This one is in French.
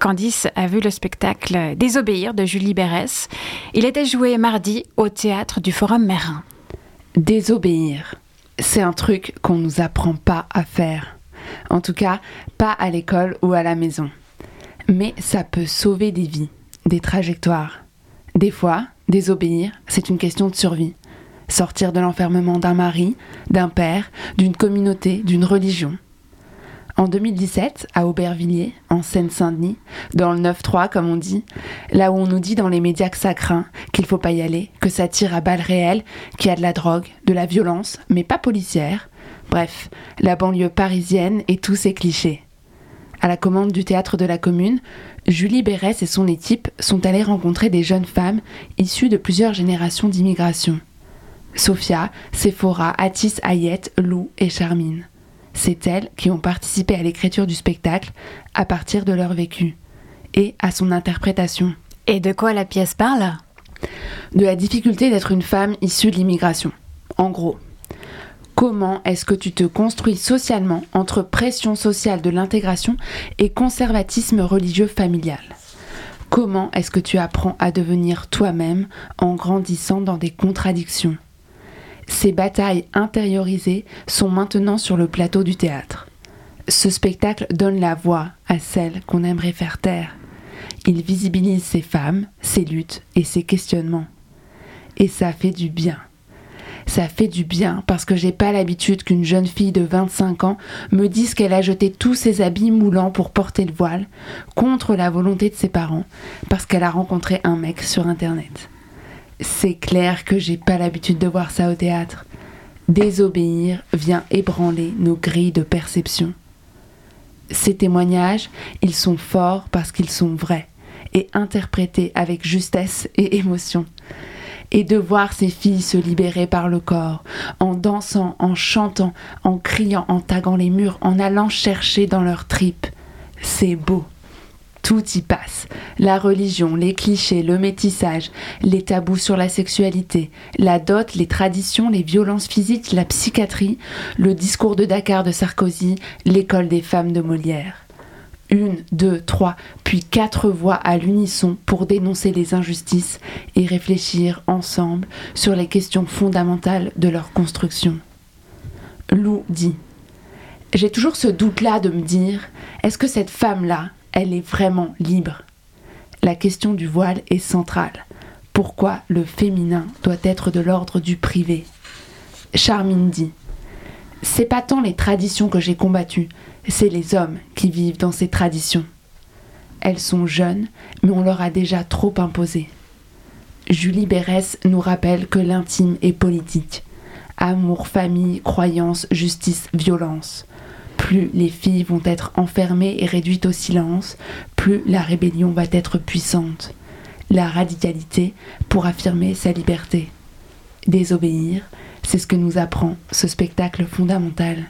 Candice a vu le spectacle Désobéir de Julie Bérès. Il était joué mardi au théâtre du Forum Mérin. Désobéir, c'est un truc qu'on ne nous apprend pas à faire. En tout cas, pas à l'école ou à la maison. Mais ça peut sauver des vies, des trajectoires. Des fois, désobéir, c'est une question de survie. Sortir de l'enfermement d'un mari, d'un père, d'une communauté, d'une religion. En 2017, à Aubervilliers, en Seine-Saint-Denis, dans le 9-3 comme on dit, là où on nous dit dans les médias que ça craint, qu'il faut pas y aller, que ça tire à balles réelles, qu'il y a de la drogue, de la violence, mais pas policière. Bref, la banlieue parisienne et tous ses clichés. À la commande du théâtre de la commune, Julie Bérès et son équipe sont allées rencontrer des jeunes femmes issues de plusieurs générations d'immigration. Sophia, Sephora, Atis, Ayette, Lou et Charmine. C'est elles qui ont participé à l'écriture du spectacle à partir de leur vécu et à son interprétation. Et de quoi la pièce parle? De la difficulté d'être une femme issue de l'immigration. En gros, comment est-ce que tu te construis socialement entre pression sociale de l'intégration et conservatisme religieux familial? Comment est-ce que tu apprends à devenir toi-même en grandissant dans des contradictions? Ces batailles intériorisées sont maintenant sur le plateau du théâtre. Ce spectacle donne la voix à celles qu'on aimerait faire taire. Il visibilise ces femmes, ces luttes et ces questionnements. Et ça fait du bien. Ça fait du bien parce que j'ai pas l'habitude qu'une jeune fille de 25 ans me dise qu'elle a jeté tous ses habits moulants pour porter le voile, contre la volonté de ses parents, parce qu'elle a rencontré un mec sur internet. C'est clair que j'ai pas l'habitude de voir ça au théâtre. Désobéir vient ébranler nos grilles de perception. Ces témoignages, ils sont forts parce qu'ils sont vrais et interprétés avec justesse et émotion. Et de voir ces filles se libérer par le corps, en dansant, en chantant, en criant, en taguant les murs, en allant chercher dans leurs tripes, c'est beau. Tout y passe. La religion, les clichés, le métissage, les tabous sur la sexualité, la dot, les traditions, les violences physiques, la psychiatrie, le discours de Dakar de Sarkozy, l'école des femmes de Molière. Une, deux, trois, puis quatre voix à l'unisson pour dénoncer les injustices et réfléchir ensemble sur les questions fondamentales de leur construction. Lou dit J'ai toujours ce doute-là de me dire est-ce que cette femme-là, elle est vraiment libre. La question du voile est centrale. Pourquoi le féminin doit être de l'ordre du privé? Charmine dit C'est pas tant les traditions que j'ai combattues, c'est les hommes qui vivent dans ces traditions. Elles sont jeunes, mais on leur a déjà trop imposé. Julie Bérès nous rappelle que l'intime est politique. Amour, famille, croyance, justice, violence plus les filles vont être enfermées et réduites au silence, plus la rébellion va être puissante. La radicalité pour affirmer sa liberté. Désobéir, c'est ce que nous apprend ce spectacle fondamental